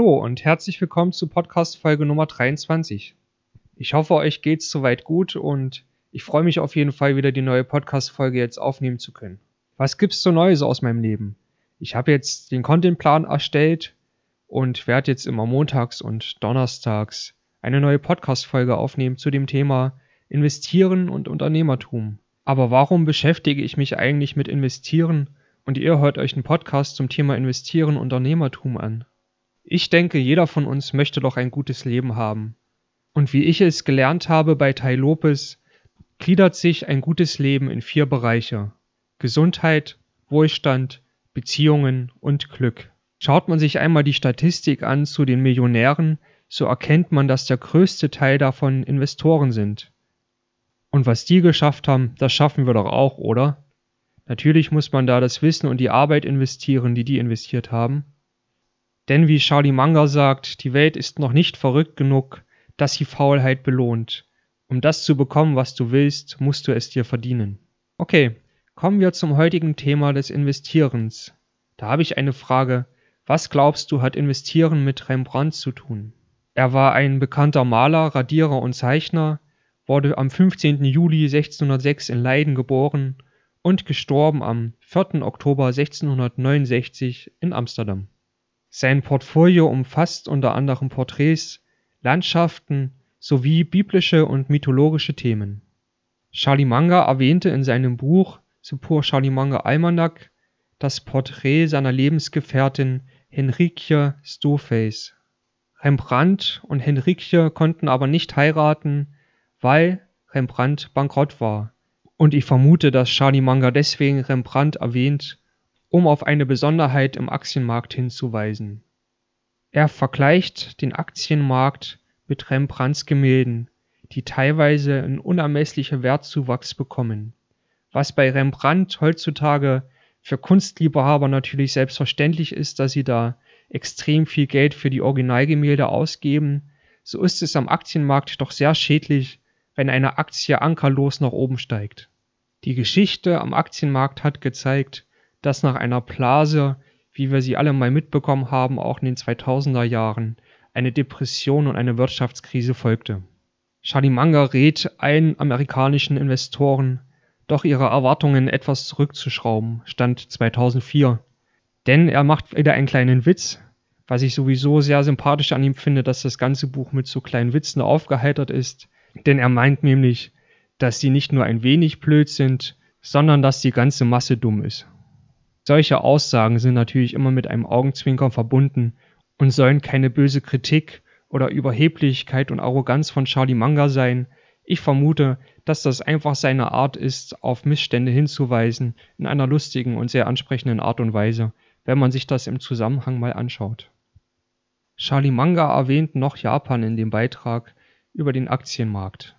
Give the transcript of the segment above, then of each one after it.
und herzlich willkommen zu Podcast Folge Nummer 23. Ich hoffe, euch geht's soweit gut und ich freue mich auf jeden Fall wieder die neue Podcast Folge jetzt aufnehmen zu können. Was gibt's so Neues aus meinem Leben? Ich habe jetzt den Contentplan erstellt und werde jetzt immer montags und donnerstags eine neue Podcast Folge aufnehmen zu dem Thema Investieren und Unternehmertum. Aber warum beschäftige ich mich eigentlich mit Investieren und ihr hört euch einen Podcast zum Thema Investieren und Unternehmertum an? Ich denke, jeder von uns möchte doch ein gutes Leben haben. Und wie ich es gelernt habe bei Tai Lopez, gliedert sich ein gutes Leben in vier Bereiche. Gesundheit, Wohlstand, Beziehungen und Glück. Schaut man sich einmal die Statistik an zu den Millionären, so erkennt man, dass der größte Teil davon Investoren sind. Und was die geschafft haben, das schaffen wir doch auch, oder? Natürlich muss man da das Wissen und die Arbeit investieren, die die investiert haben. Denn wie Charlie Munger sagt, die Welt ist noch nicht verrückt genug, dass sie Faulheit belohnt. Um das zu bekommen, was du willst, musst du es dir verdienen. Okay, kommen wir zum heutigen Thema des Investierens. Da habe ich eine Frage. Was glaubst du, hat Investieren mit Rembrandt zu tun? Er war ein bekannter Maler, Radierer und Zeichner, wurde am 15. Juli 1606 in Leiden geboren und gestorben am 4. Oktober 1669 in Amsterdam. Sein Portfolio umfasst unter anderem Porträts, Landschaften sowie biblische und mythologische Themen. Charlie Munger erwähnte in seinem Buch Charlie Munger Almanac das Porträt seiner Lebensgefährtin Henrikje Stoface. Rembrandt und Henrikje konnten aber nicht heiraten, weil Rembrandt bankrott war. Und ich vermute, dass Charlie Munger deswegen Rembrandt erwähnt, um auf eine Besonderheit im Aktienmarkt hinzuweisen. Er vergleicht den Aktienmarkt mit Rembrandts Gemälden, die teilweise einen unermesslichen Wertzuwachs bekommen, was bei Rembrandt heutzutage für Kunstliebhaber natürlich selbstverständlich ist, dass sie da extrem viel Geld für die Originalgemälde ausgeben, so ist es am Aktienmarkt doch sehr schädlich, wenn eine Aktie ankerlos nach oben steigt. Die Geschichte am Aktienmarkt hat gezeigt, dass nach einer Blase, wie wir sie alle mal mitbekommen haben, auch in den 2000er Jahren, eine Depression und eine Wirtschaftskrise folgte. Charlie Munger rät allen amerikanischen Investoren, doch ihre Erwartungen etwas zurückzuschrauben, Stand 2004. Denn er macht wieder einen kleinen Witz, was ich sowieso sehr sympathisch an ihm finde, dass das ganze Buch mit so kleinen Witzen aufgeheitert ist. Denn er meint nämlich, dass sie nicht nur ein wenig blöd sind, sondern dass die ganze Masse dumm ist. Solche Aussagen sind natürlich immer mit einem Augenzwinkern verbunden und sollen keine böse Kritik oder Überheblichkeit und Arroganz von Charlie Munger sein. Ich vermute, dass das einfach seine Art ist, auf Missstände hinzuweisen, in einer lustigen und sehr ansprechenden Art und Weise, wenn man sich das im Zusammenhang mal anschaut. Charlie Munger erwähnt noch Japan in dem Beitrag über den Aktienmarkt.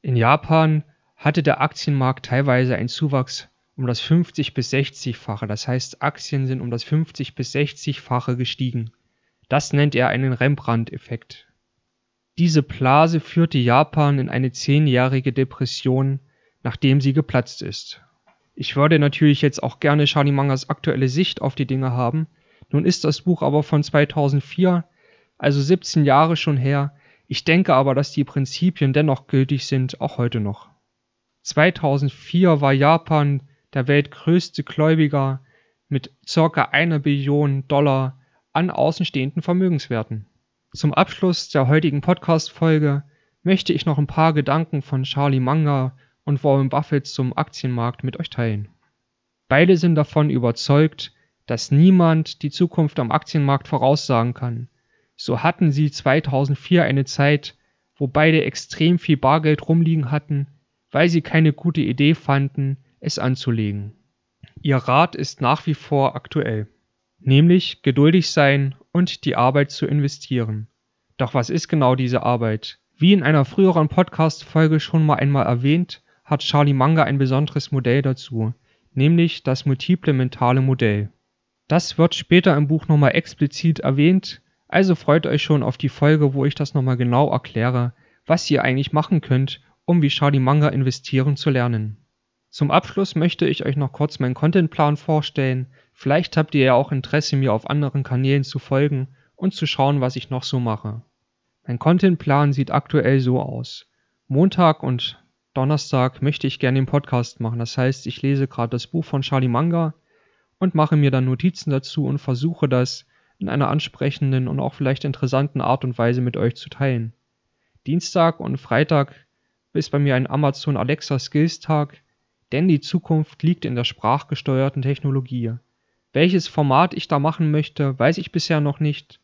In Japan hatte der Aktienmarkt teilweise einen Zuwachs um das 50 bis 60-fache, das heißt Aktien sind um das 50 bis 60-fache gestiegen. Das nennt er einen Rembrandt-Effekt. Diese Blase führte Japan in eine zehnjährige Depression, nachdem sie geplatzt ist. Ich würde natürlich jetzt auch gerne Charlie Mangers aktuelle Sicht auf die Dinge haben. Nun ist das Buch aber von 2004, also 17 Jahre schon her. Ich denke aber, dass die Prinzipien dennoch gültig sind, auch heute noch. 2004 war Japan der weltgrößte Gläubiger mit ca. einer Billion Dollar an außenstehenden Vermögenswerten. Zum Abschluss der heutigen Podcast-Folge möchte ich noch ein paar Gedanken von Charlie Munger und Warren Buffett zum Aktienmarkt mit euch teilen. Beide sind davon überzeugt, dass niemand die Zukunft am Aktienmarkt voraussagen kann. So hatten sie 2004 eine Zeit, wo beide extrem viel Bargeld rumliegen hatten, weil sie keine gute Idee fanden, es anzulegen. Ihr Rat ist nach wie vor aktuell, nämlich geduldig sein und die Arbeit zu investieren. Doch was ist genau diese Arbeit? Wie in einer früheren Podcast-Folge schon mal einmal erwähnt, hat Charlie Munger ein besonderes Modell dazu, nämlich das multiple mentale Modell. Das wird später im Buch nochmal explizit erwähnt, also freut euch schon auf die Folge, wo ich das nochmal genau erkläre, was ihr eigentlich machen könnt, um wie Charlie Munger investieren zu lernen. Zum Abschluss möchte ich euch noch kurz meinen Contentplan vorstellen. Vielleicht habt ihr ja auch Interesse, mir auf anderen Kanälen zu folgen und zu schauen, was ich noch so mache. Mein Contentplan sieht aktuell so aus. Montag und Donnerstag möchte ich gerne den Podcast machen. Das heißt, ich lese gerade das Buch von Charlie Manga und mache mir dann Notizen dazu und versuche das in einer ansprechenden und auch vielleicht interessanten Art und Weise mit euch zu teilen. Dienstag und Freitag ist bei mir ein Amazon Alexa Skills Tag, denn die Zukunft liegt in der sprachgesteuerten Technologie. Welches Format ich da machen möchte, weiß ich bisher noch nicht.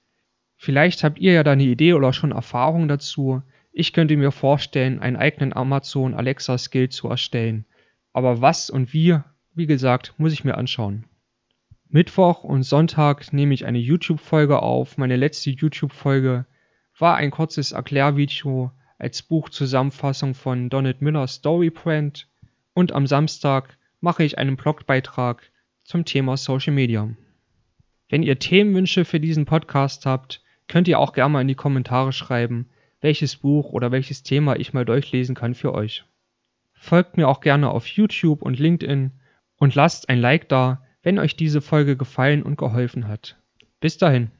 Vielleicht habt ihr ja da eine Idee oder schon Erfahrung dazu. Ich könnte mir vorstellen, einen eigenen Amazon Alexa Skill zu erstellen. Aber was und wie, wie gesagt, muss ich mir anschauen. Mittwoch und Sonntag nehme ich eine YouTube-Folge auf. Meine letzte YouTube-Folge war ein kurzes Erklärvideo als Buchzusammenfassung von Donald Millers Storybrand. Und am Samstag mache ich einen Blogbeitrag zum Thema Social Media. Wenn ihr Themenwünsche für diesen Podcast habt, könnt ihr auch gerne mal in die Kommentare schreiben welches Buch oder welches Thema ich mal durchlesen kann für euch. Folgt mir auch gerne auf YouTube und LinkedIn und lasst ein Like da, wenn euch diese Folge gefallen und geholfen hat. Bis dahin.